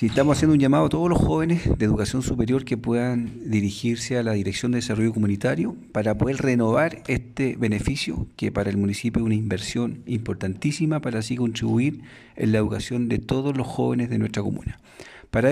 Si estamos haciendo un llamado a todos los jóvenes de educación superior que puedan dirigirse a la Dirección de Desarrollo Comunitario para poder renovar este beneficio que para el municipio es una inversión importantísima para así contribuir en la educación de todos los jóvenes de nuestra comuna.